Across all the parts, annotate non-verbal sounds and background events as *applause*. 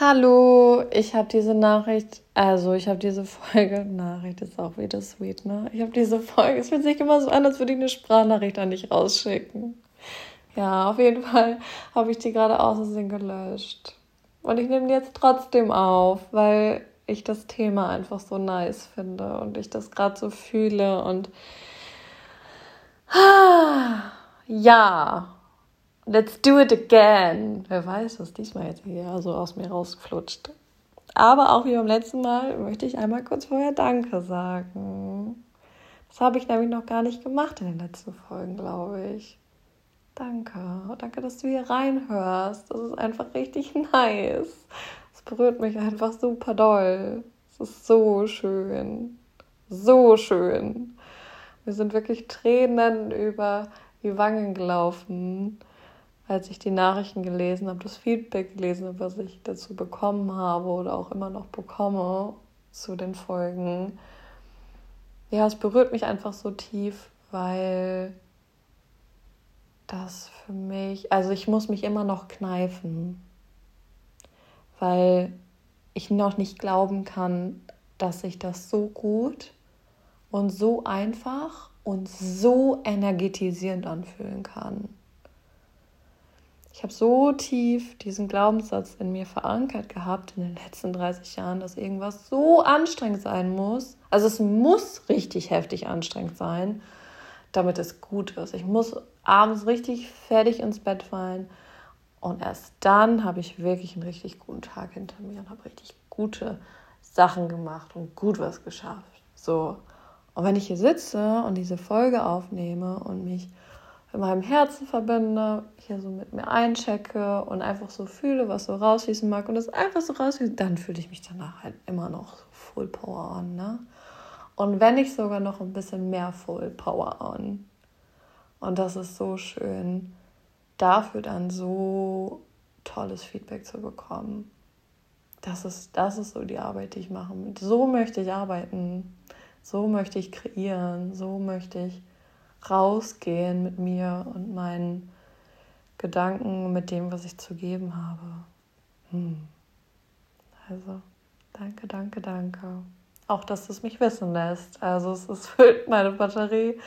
Hallo, ich habe diese Nachricht, also ich habe diese Folge, *laughs* Nachricht ist auch wieder sweet, ne? Ich habe diese Folge, es fühlt sich immer so an, als würde ich eine Sprachnachricht an dich rausschicken. Ja, auf jeden Fall habe ich die gerade aus Versehen gelöscht. Und ich nehme die jetzt trotzdem auf, weil ich das Thema einfach so nice finde und ich das gerade so fühle und *sighs* ja, let's do it again. Wer weiß, was diesmal jetzt hier so aus mir rausflutscht. Aber auch wie beim letzten Mal möchte ich einmal kurz vorher Danke sagen. Das habe ich nämlich noch gar nicht gemacht in den letzten Folgen, glaube ich. Danke. Danke, dass du hier reinhörst. Das ist einfach richtig *laughs* nice. Es berührt mich einfach super doll. Es ist so schön. So schön. Mir sind wirklich Tränen über die Wangen gelaufen, als ich die Nachrichten gelesen habe, das Feedback gelesen habe, was ich dazu bekommen habe oder auch immer noch bekomme zu den Folgen. Ja, es berührt mich einfach so tief, weil das für mich, also ich muss mich immer noch kneifen, weil ich noch nicht glauben kann, dass ich das so gut und so einfach und so energetisierend anfühlen kann. Ich habe so tief diesen Glaubenssatz in mir verankert gehabt in den letzten 30 Jahren, dass irgendwas so anstrengend sein muss. Also es muss richtig heftig anstrengend sein, damit es gut ist. Ich muss abends richtig fertig ins Bett fallen und erst dann habe ich wirklich einen richtig guten Tag hinter mir und habe richtig gute Sachen gemacht und gut was geschafft. So. Und wenn ich hier sitze und diese Folge aufnehme und mich mit meinem Herzen verbinde, hier so mit mir einchecke und einfach so fühle, was so rausschießen mag und das einfach so rausschießt, dann fühle ich mich danach halt immer noch Full Power on, ne? Und wenn ich sogar noch ein bisschen mehr Full Power on. Und das ist so schön, dafür dann so tolles Feedback zu bekommen. Das ist, das ist so die Arbeit, die ich mache. So möchte ich arbeiten. So möchte ich kreieren. So möchte ich rausgehen mit mir und meinen Gedanken, mit dem, was ich zu geben habe. Hm. Also, danke, danke, danke. Auch, dass du es mich wissen lässt. Also, es, es *laughs* füllt meine Batterie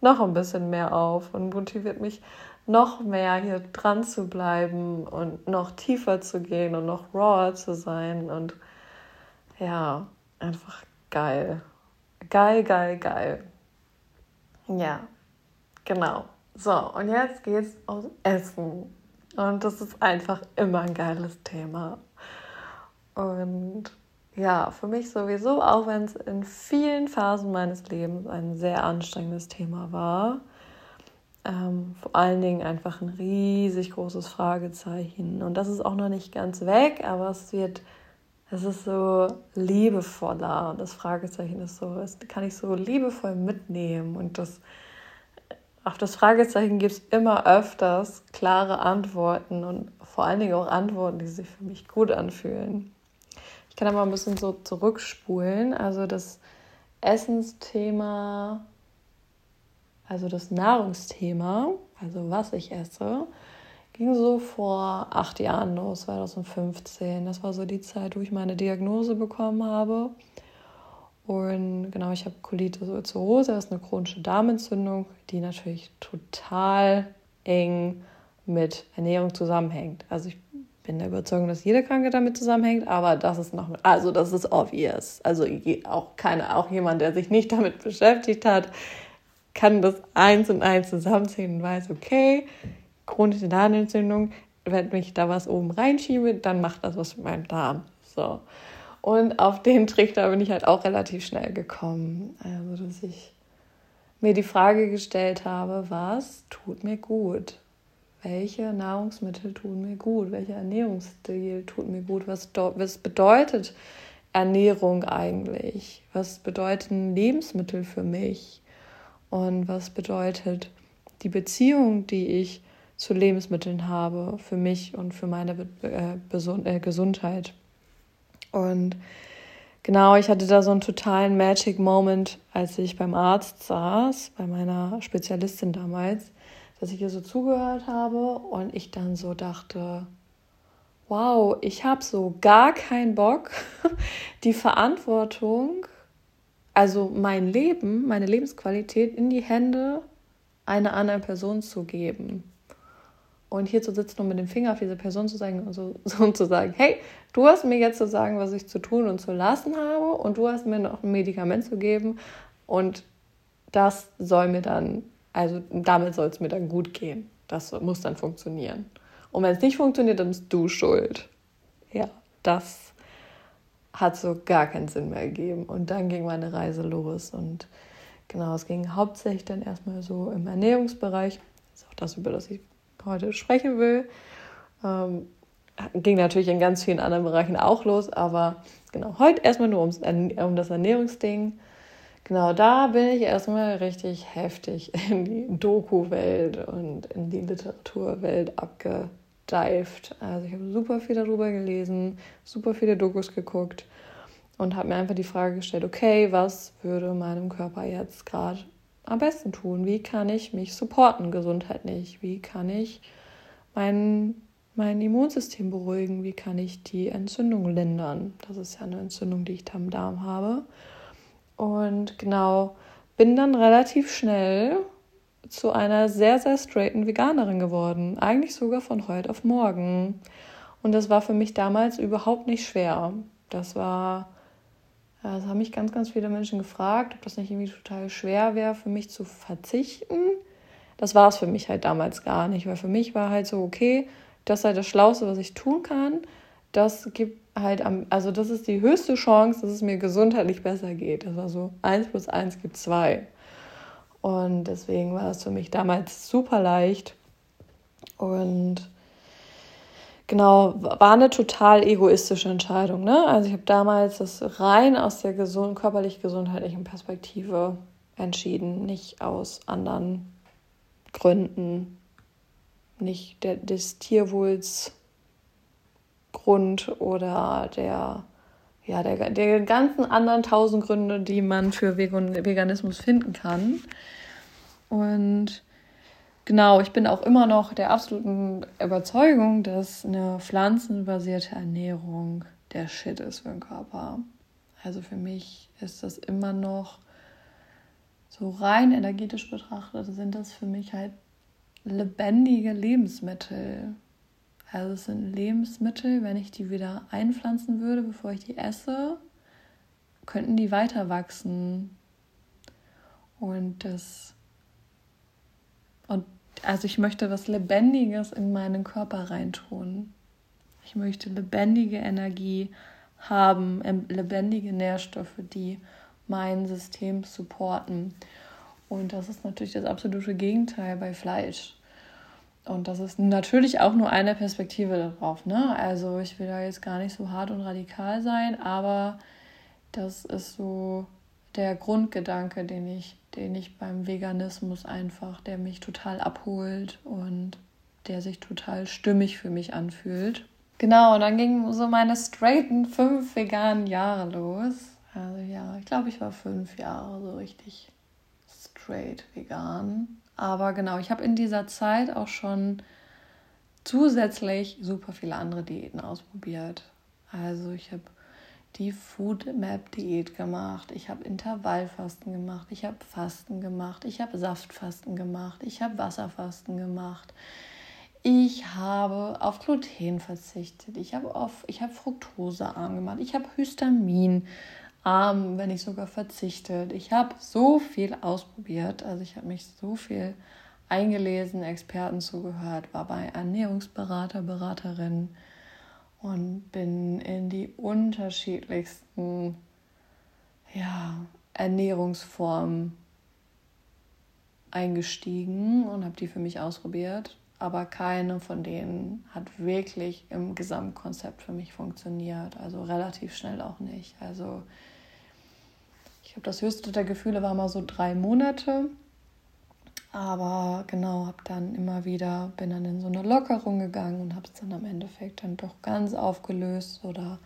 noch ein bisschen mehr auf und motiviert mich noch mehr hier dran zu bleiben und noch tiefer zu gehen und noch rawer zu sein und ja, einfach geil. Geil, geil, geil. Ja, genau. So, und jetzt geht's ums Essen. Und das ist einfach immer ein geiles Thema. Und ja, für mich sowieso, auch wenn es in vielen Phasen meines Lebens ein sehr anstrengendes Thema war. Ähm, vor allen Dingen einfach ein riesig großes Fragezeichen. Und das ist auch noch nicht ganz weg, aber es wird es ist so liebevoller. Das Fragezeichen ist so, das kann ich so liebevoll mitnehmen. Und das, auf das Fragezeichen gibt es immer öfters klare Antworten und vor allen Dingen auch Antworten, die sich für mich gut anfühlen. Ich kann aber ein bisschen so zurückspulen. Also das Essensthema, also das Nahrungsthema, also was ich esse, ging so vor acht Jahren los, 2015. Das war so die Zeit, wo ich meine Diagnose bekommen habe. Und genau, ich habe Colitis ulcerosa, das ist eine chronische Darmentzündung, die natürlich total eng mit Ernährung zusammenhängt. Also ich bin der Überzeugung, dass jede Krankheit damit zusammenhängt, aber das ist noch, also das ist obvious. Also auch keine, auch jemand, der sich nicht damit beschäftigt hat, kann das eins und eins zusammenziehen und weiß, okay, chronische Darmentzündung, wenn ich da was oben reinschiebe, dann macht das was mit meinem Darm. So. Und auf den Trichter bin ich halt auch relativ schnell gekommen. Also, dass ich mir die Frage gestellt habe, was tut mir gut? Welche Nahrungsmittel tun mir gut? Welcher Ernährungsstil tut mir gut? Was, was bedeutet Ernährung eigentlich? Was bedeuten Lebensmittel für mich? Und was bedeutet die Beziehung, die ich zu Lebensmitteln habe für mich und für meine äh, äh, Gesundheit. Und genau, ich hatte da so einen totalen Magic Moment, als ich beim Arzt saß, bei meiner Spezialistin damals, dass ich ihr so zugehört habe und ich dann so dachte, wow, ich habe so gar keinen Bock, *laughs* die Verantwortung, also mein Leben, meine Lebensqualität in die Hände einer anderen Person zu geben. Und hier zu sitzen und mit dem Finger auf diese Person zu zeigen und so, *laughs* so zu sagen, hey, du hast mir jetzt zu sagen, was ich zu tun und zu lassen habe und du hast mir noch ein Medikament zu geben und das soll mir dann, also damit soll es mir dann gut gehen. Das muss dann funktionieren. Und wenn es nicht funktioniert, dann bist du schuld. Ja, das hat so gar keinen Sinn mehr gegeben. Und dann ging meine Reise los. Und genau, es ging hauptsächlich dann erstmal so im Ernährungsbereich. Das ist auch das, über das ich heute sprechen will. Ähm, ging natürlich in ganz vielen anderen Bereichen auch los, aber genau, heute erstmal nur ums, um das Ernährungsding. Genau, da bin ich erstmal richtig heftig in die Doku-Welt und in die Literaturwelt abge dived. Also ich habe super viel darüber gelesen, super viele Dokus geguckt und habe mir einfach die Frage gestellt, okay, was würde meinem Körper jetzt gerade am besten tun? Wie kann ich mich supporten gesundheitlich? Wie kann ich mein, mein Immunsystem beruhigen? Wie kann ich die Entzündung lindern? Das ist ja eine Entzündung, die ich am Darm habe. Und genau, bin dann relativ schnell zu einer sehr, sehr straighten Veganerin geworden. Eigentlich sogar von heute auf morgen. Und das war für mich damals überhaupt nicht schwer. Das war, das haben mich ganz, ganz viele Menschen gefragt, ob das nicht irgendwie total schwer wäre, für mich zu verzichten. Das war es für mich halt damals gar nicht, weil für mich war halt so, okay, das ist halt das Schlauste, was ich tun kann. Das gibt halt am, also das ist die höchste Chance, dass es mir gesundheitlich besser geht. Das war so, eins plus eins gibt zwei. Und deswegen war es für mich damals super leicht. Und genau, war eine total egoistische Entscheidung. Ne? Also ich habe damals das rein aus der gesund, körperlich-gesundheitlichen Perspektive entschieden, nicht aus anderen Gründen, nicht der, des Tierwohls Grund oder der ja, der, der ganzen anderen tausend Gründe, die man für Veganismus finden kann. Und genau, ich bin auch immer noch der absoluten Überzeugung, dass eine pflanzenbasierte Ernährung der Shit ist für den Körper. Also für mich ist das immer noch so rein energetisch betrachtet, sind das für mich halt lebendige Lebensmittel. Also es sind Lebensmittel, wenn ich die wieder einpflanzen würde, bevor ich die esse, könnten die weiter wachsen. Und das also ich möchte was Lebendiges in meinen Körper reintun. Ich möchte lebendige Energie haben, lebendige Nährstoffe, die mein System supporten. Und das ist natürlich das absolute Gegenteil bei Fleisch. Und das ist natürlich auch nur eine Perspektive darauf. Ne? Also ich will da jetzt gar nicht so hart und radikal sein, aber das ist so der Grundgedanke, den ich, den ich beim Veganismus einfach, der mich total abholt und der sich total stimmig für mich anfühlt. Genau, und dann gingen so meine straighten fünf veganen Jahre los. Also ja, ich glaube, ich war fünf Jahre so richtig straight vegan. Aber genau, ich habe in dieser Zeit auch schon zusätzlich super viele andere Diäten ausprobiert. Also ich habe die Food Map Diät gemacht, ich habe Intervallfasten gemacht, ich habe Fasten gemacht, ich habe Saftfasten gemacht, ich habe Wasserfasten gemacht. Ich habe auf Gluten verzichtet, ich habe auf ich habe Fructosearm gemacht, ich habe Histamin arm, wenn nicht sogar verzichtet. Ich habe so viel ausprobiert, also ich habe mich so viel eingelesen, Experten zugehört, war bei Ernährungsberater, Beraterin und bin in die unterschiedlichsten ja, Ernährungsformen eingestiegen und habe die für mich ausprobiert. Aber keine von denen hat wirklich im Gesamtkonzept für mich funktioniert. Also relativ schnell auch nicht. Also ich glaube, das höchste der Gefühle war mal so drei Monate. Aber genau, habe dann immer wieder, bin dann in so eine Lockerung gegangen und habe es dann am Endeffekt dann doch ganz aufgelöst oder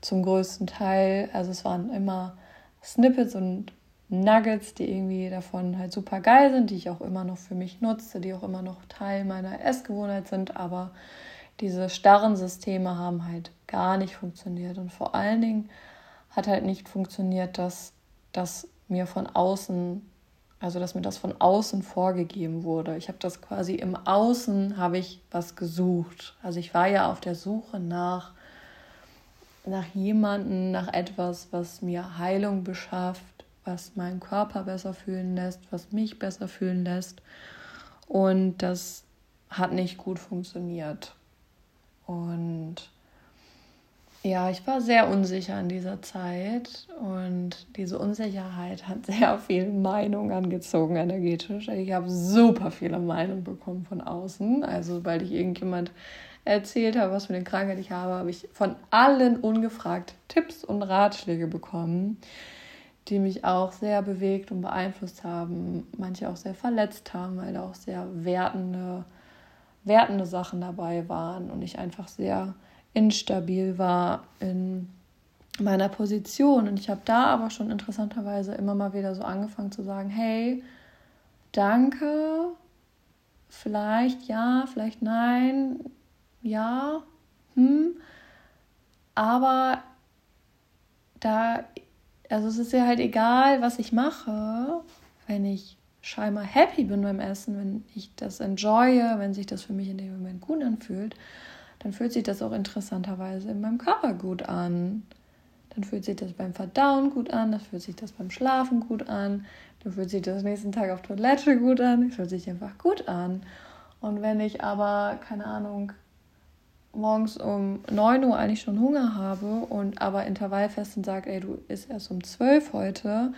zum größten Teil. Also es waren immer Snippets und Nuggets, die irgendwie davon halt super geil sind, die ich auch immer noch für mich nutze, die auch immer noch Teil meiner Essgewohnheit sind, aber diese starren Systeme haben halt gar nicht funktioniert. Und vor allen Dingen hat halt nicht funktioniert, dass das mir von außen, also dass mir das von außen vorgegeben wurde. Ich habe das quasi im Außen, habe ich was gesucht. Also ich war ja auf der Suche nach, nach jemanden, nach etwas, was mir Heilung beschafft, was meinen Körper besser fühlen lässt, was mich besser fühlen lässt. Und das hat nicht gut funktioniert. Und ja, ich war sehr unsicher in dieser Zeit und diese Unsicherheit hat *laughs* sehr viel Meinung angezogen energetisch. Ich habe super viele Meinungen bekommen von außen. Also, weil ich irgendjemand erzählt habe, was für eine Krankheit ich habe, habe ich von allen ungefragt Tipps und Ratschläge bekommen, die mich auch sehr bewegt und beeinflusst haben. Manche auch sehr verletzt haben, weil da auch sehr wertende, wertende Sachen dabei waren und ich einfach sehr instabil war in meiner Position. Und ich habe da aber schon interessanterweise immer mal wieder so angefangen zu sagen, hey, danke, vielleicht ja, vielleicht nein, ja, hm, aber da, also es ist ja halt egal, was ich mache, wenn ich scheinbar happy bin beim Essen, wenn ich das enjoye, wenn sich das für mich in dem Moment gut anfühlt, dann fühlt sich das auch interessanterweise in meinem Körper gut an. Dann fühlt sich das beim Verdauen gut an, dann fühlt sich das beim Schlafen gut an, dann fühlt sich das nächsten Tag auf Toilette gut an, es fühlt sich einfach gut an. Und wenn ich aber, keine Ahnung, morgens um 9 Uhr eigentlich schon Hunger habe und aber Intervallfesten sagt, ey, du isst erst um 12 heute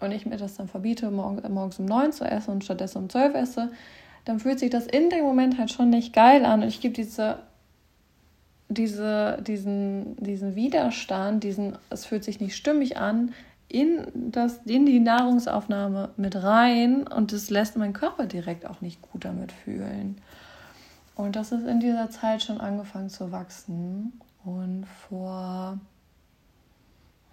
und ich mir das dann verbiete, morgens um 9 zu essen und stattdessen um 12 esse, dann fühlt sich das in dem Moment halt schon nicht geil an und ich gebe diese diese, diesen, diesen Widerstand, diesen, es fühlt sich nicht stimmig an, in, das, in die Nahrungsaufnahme mit rein und das lässt meinen Körper direkt auch nicht gut damit fühlen. Und das ist in dieser Zeit schon angefangen zu wachsen. Und vor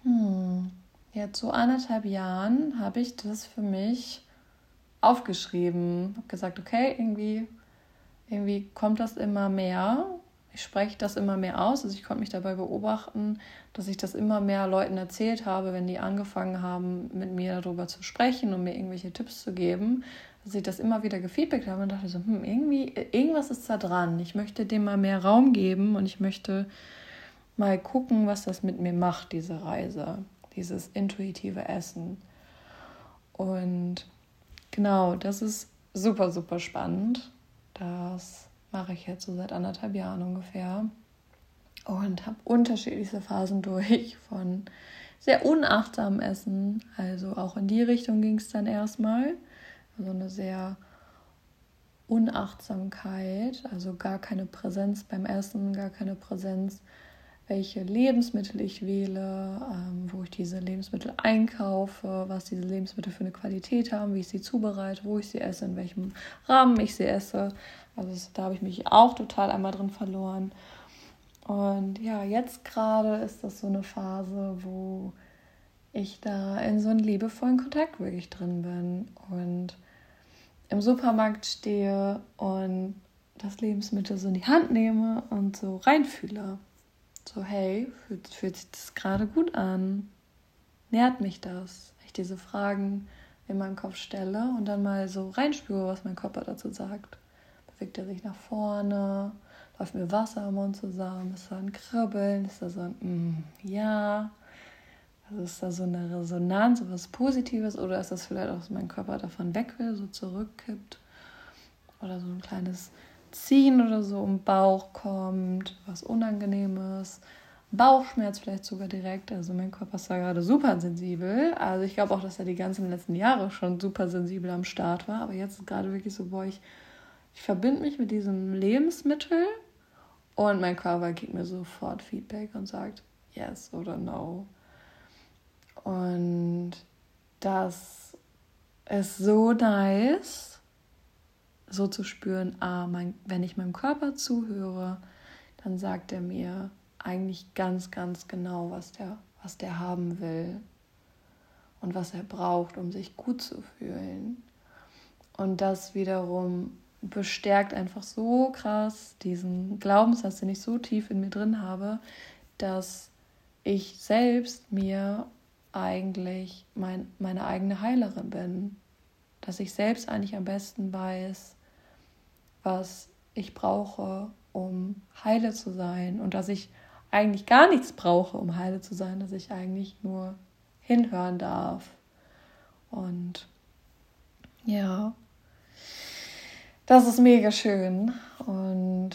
hm, jetzt so anderthalb Jahren habe ich das für mich aufgeschrieben. Habe gesagt, okay, irgendwie, irgendwie kommt das immer mehr ich spreche das immer mehr aus. Also ich konnte mich dabei beobachten, dass ich das immer mehr Leuten erzählt habe, wenn die angefangen haben, mit mir darüber zu sprechen und mir irgendwelche Tipps zu geben, dass ich das immer wieder gefeedbackt habe und dachte so, hm, irgendwie, irgendwas ist da dran. Ich möchte dem mal mehr Raum geben und ich möchte mal gucken, was das mit mir macht, diese Reise, dieses intuitive Essen. Und genau, das ist super, super spannend. Das mache ich jetzt so seit anderthalb Jahren ungefähr. Und habe unterschiedlichste Phasen *laughs* durch von sehr unachtsamem Essen, also auch in die Richtung ging es dann erstmal, also eine sehr Unachtsamkeit, also gar keine Präsenz beim Essen, gar keine Präsenz, welche Lebensmittel ich wähle, ähm, wo ich diese Lebensmittel einkaufe, was diese Lebensmittel für eine Qualität haben, wie ich sie zubereite, wo ich sie esse, in welchem Rahmen ich sie esse. Also da habe ich mich auch total einmal drin verloren. Und ja, jetzt gerade ist das so eine Phase, wo ich da in so einen liebevollen Kontakt wirklich drin bin und im Supermarkt stehe und das Lebensmittel so in die Hand nehme und so reinfühle. So, hey, fühlt, fühlt sich das gerade gut an? Nährt mich das? Ich diese Fragen in meinem Kopf stelle und dann mal so reinspüre, was mein Körper dazu sagt. Bewegt er sich nach vorne, läuft mir Wasser im Mund zusammen, ist da ein Kribbeln, ist da so ein mm, Ja, also ist da so eine Resonanz, so was Positives oder ist das vielleicht auch, dass mein Körper davon weg will, so zurückkippt? Oder so ein kleines Ziehen oder so im Bauch kommt, was Unangenehmes. Bauchschmerz vielleicht sogar direkt. Also mein Körper ist da gerade super sensibel. Also ich glaube auch, dass er die ganzen letzten Jahre schon super sensibel am Start war. Aber jetzt ist gerade wirklich so, boah, ich ich verbinde mich mit diesem Lebensmittel und mein Körper gibt mir sofort Feedback und sagt yes oder no. Und das ist so nice, so zu spüren, ah, mein, wenn ich meinem Körper zuhöre, dann sagt er mir eigentlich ganz, ganz genau, was der, was der haben will und was er braucht, um sich gut zu fühlen. Und das wiederum bestärkt einfach so krass diesen Glaubenssatz, den ich so tief in mir drin habe, dass ich selbst mir eigentlich mein, meine eigene Heilerin bin. Dass ich selbst eigentlich am besten weiß, was ich brauche, um heile zu sein. Und dass ich eigentlich gar nichts brauche, um heile zu sein, dass ich eigentlich nur hinhören darf. Und ja, das ist mega schön. Und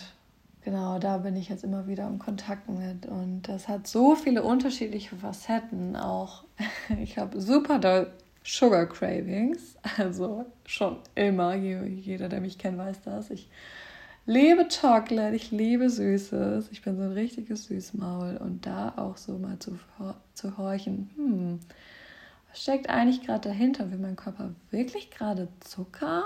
genau, da bin ich jetzt immer wieder im Kontakt mit. Und das hat so viele unterschiedliche Facetten. Auch *laughs* ich habe super doll Sugar Cravings. Also schon immer. Jeder, der mich kennt, weiß das. Ich liebe Chocolate, ich liebe Süßes. Ich bin so ein richtiges Süßmaul. Und da auch so mal zu, zu horchen, hm, was steckt eigentlich gerade dahinter? Will mein Körper wirklich gerade Zucker?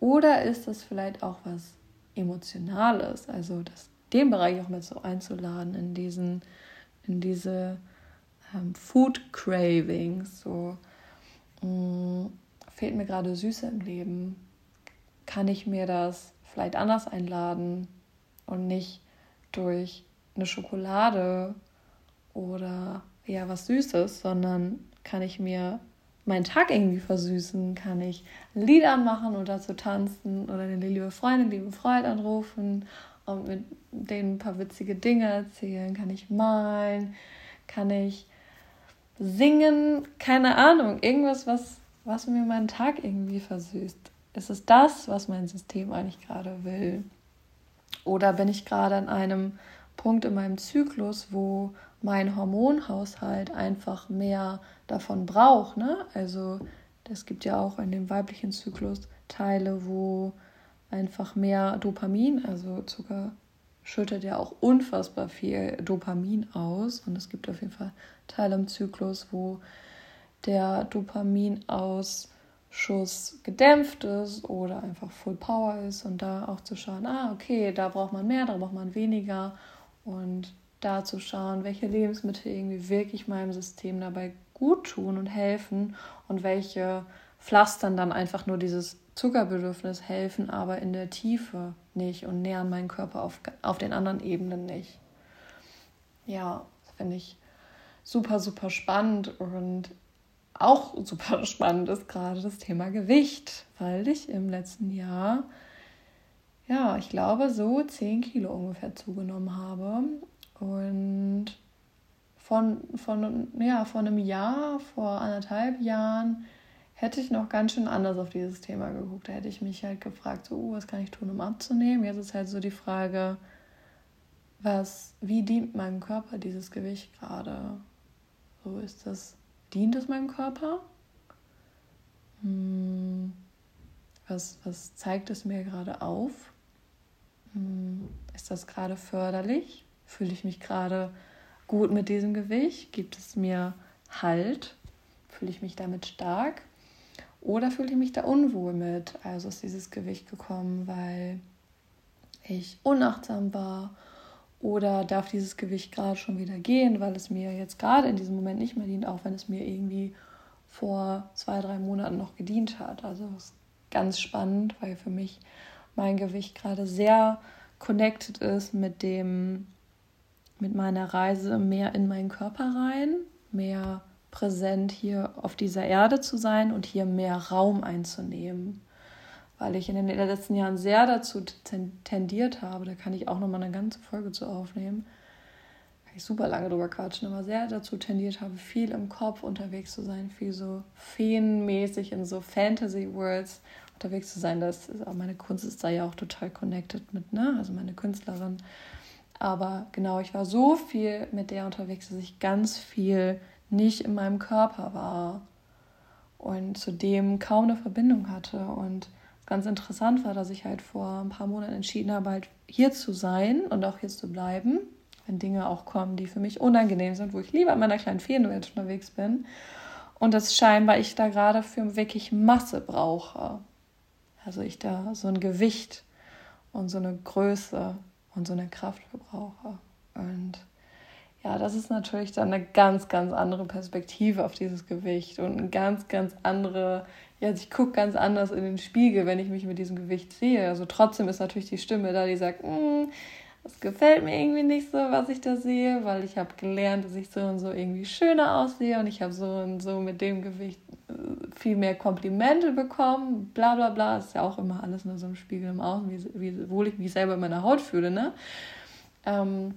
Oder ist das vielleicht auch was Emotionales? Also das, den Bereich auch mit so einzuladen in diesen, in diese ähm, Food Cravings. So mh, mm, fehlt mir gerade Süße im Leben. Kann ich mir das vielleicht anders einladen und nicht durch eine Schokolade oder ja was Süßes, sondern kann ich mir meinen Tag irgendwie versüßen, kann ich Lieder machen oder dazu tanzen oder eine liebe Freundin, liebe Freund anrufen und mit denen ein paar witzige Dinge erzählen, kann ich malen, kann ich singen, keine Ahnung, irgendwas, was, was mir meinen Tag irgendwie versüßt. Ist es das, was mein System eigentlich gerade will? Oder bin ich gerade an einem Punkt in meinem Zyklus, wo mein Hormonhaushalt einfach mehr davon braucht. Ne? Also es gibt ja auch in dem weiblichen Zyklus Teile, wo einfach mehr Dopamin, also Zucker schüttet ja auch unfassbar viel Dopamin aus. Und es gibt auf jeden Fall Teile im Zyklus, wo der Dopaminausschuss gedämpft ist oder einfach Full Power ist. Und da auch zu schauen, ah, okay, da braucht man mehr, da braucht man weniger. Und da zu schauen, welche Lebensmittel irgendwie wirklich meinem System dabei gut tun und helfen und welche pflastern dann einfach nur dieses Zuckerbedürfnis, helfen aber in der Tiefe nicht und nähern meinen Körper auf, auf den anderen Ebenen nicht. Ja, finde ich super, super spannend und auch super *laughs* spannend ist gerade das Thema Gewicht, weil ich im letzten Jahr, ja, ich glaube, so 10 Kilo ungefähr zugenommen habe und von, von, ja, vor einem Jahr, vor anderthalb Jahren, hätte ich noch ganz schön anders auf dieses Thema geguckt. Da hätte ich mich halt gefragt, so, uh, was kann ich tun, um abzunehmen? Jetzt ist halt so die Frage, was, wie dient meinem Körper dieses Gewicht gerade? So ist das, dient es meinem Körper? Hm, was, was zeigt es mir gerade auf? Hm, ist das gerade förderlich? Fühle ich mich gerade gut mit diesem Gewicht? Gibt es mir Halt? Fühle ich mich damit stark? Oder fühle ich mich da unwohl mit? Also ist dieses Gewicht gekommen, weil ich unachtsam war? Oder darf dieses Gewicht gerade schon wieder gehen, weil es mir jetzt gerade in diesem Moment nicht mehr dient, auch wenn es mir irgendwie vor zwei, drei Monaten noch gedient hat? Also das ist ganz spannend, weil für mich mein Gewicht gerade sehr connected ist mit dem mit meiner Reise mehr in meinen Körper rein, mehr präsent hier auf dieser Erde zu sein und hier mehr Raum einzunehmen. Weil ich in den letzten Jahren sehr dazu tendiert habe, da kann ich auch nochmal eine ganze Folge zu aufnehmen, kann ich super lange drüber quatschen, aber sehr dazu tendiert habe, viel im Kopf unterwegs zu sein, viel so feenmäßig in so Fantasy-Worlds unterwegs zu sein. Das ist, meine Kunst ist da ja auch total connected mit, ne? Also meine Künstlerin aber genau, ich war so viel mit der unterwegs, dass ich ganz viel nicht in meinem Körper war und zudem kaum eine Verbindung hatte. Und ganz interessant war, dass ich halt vor ein paar Monaten entschieden habe, halt hier zu sein und auch hier zu bleiben, wenn Dinge auch kommen, die für mich unangenehm sind, wo ich lieber in meiner kleinen Feenwelt unterwegs bin. Und das scheinbar ich da gerade für wirklich Masse brauche. Also ich da so ein Gewicht und so eine Größe und so eine Kraft verbrauche. Und ja, das ist natürlich dann eine ganz, ganz andere Perspektive auf dieses Gewicht und eine ganz, ganz andere, ja, ich gucke ganz anders in den Spiegel, wenn ich mich mit diesem Gewicht sehe. Also trotzdem ist natürlich die Stimme da, die sagt, mm, das gefällt mir irgendwie nicht so, was ich da sehe, weil ich habe gelernt, dass ich so und so irgendwie schöner aussehe und ich habe so und so mit dem Gewicht äh, viel mehr Komplimente bekommen, bla bla bla. Das ist ja auch immer alles nur so ein Spiegel im Außen, wie, wie wohl ich mich selber in meiner Haut fühle, ne? Ähm,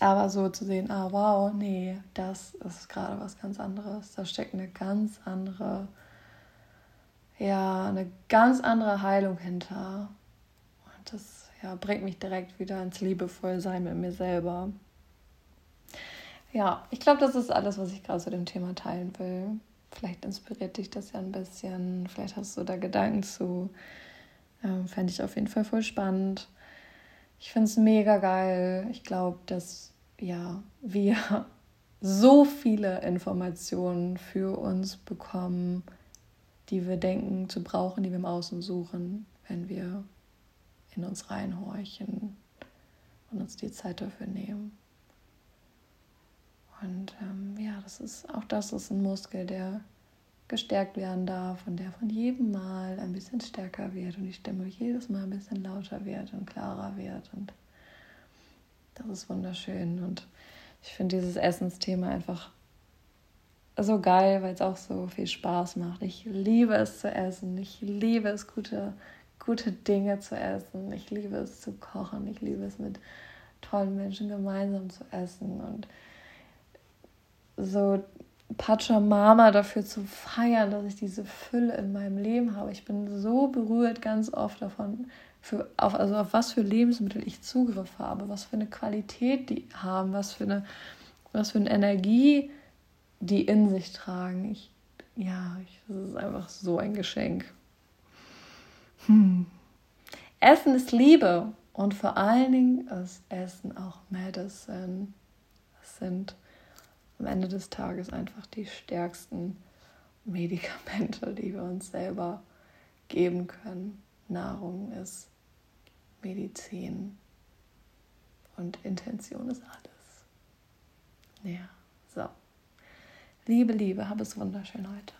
aber so zu sehen, ah wow, nee, das ist gerade was ganz anderes. Da steckt eine ganz andere, ja, eine ganz andere Heilung hinter. Und das ja, bringt mich direkt wieder ins Liebevollsein mit mir selber. Ja, ich glaube, das ist alles, was ich gerade zu dem Thema teilen will. Vielleicht inspiriert dich das ja ein bisschen. Vielleicht hast du da Gedanken zu. Ähm, Fände ich auf jeden Fall voll spannend. Ich finde es mega geil. Ich glaube, dass ja, wir *laughs* so viele Informationen für uns bekommen, die wir denken zu brauchen, die wir im Außen suchen, wenn wir in uns reinhorchen und uns die Zeit dafür nehmen. Und ähm, ja, das ist auch das ist ein Muskel, der gestärkt werden darf und der von jedem Mal ein bisschen stärker wird und die Stimme jedes Mal ein bisschen lauter wird und klarer wird. Und das ist wunderschön. Und ich finde dieses Essensthema einfach so geil, weil es auch so viel Spaß macht. Ich liebe es zu essen. Ich liebe es, gute, gute Dinge zu essen. Ich liebe es zu kochen. Ich liebe es mit tollen Menschen gemeinsam zu essen. Und so Pachamama dafür zu feiern, dass ich diese Fülle in meinem Leben habe. Ich bin so berührt ganz oft davon, für, auf, also auf was für Lebensmittel ich Zugriff habe, was für eine Qualität die haben, was für eine, was für eine Energie die in sich tragen. Ich, ja, ich, das ist einfach so ein Geschenk. Hm. Essen ist Liebe und vor allen Dingen ist Essen auch Medicine. Das sind am Ende des Tages einfach die stärksten Medikamente, die wir uns selber geben können. Nahrung ist Medizin und Intention ist alles. Ja, so. Liebe, Liebe, hab es wunderschön heute.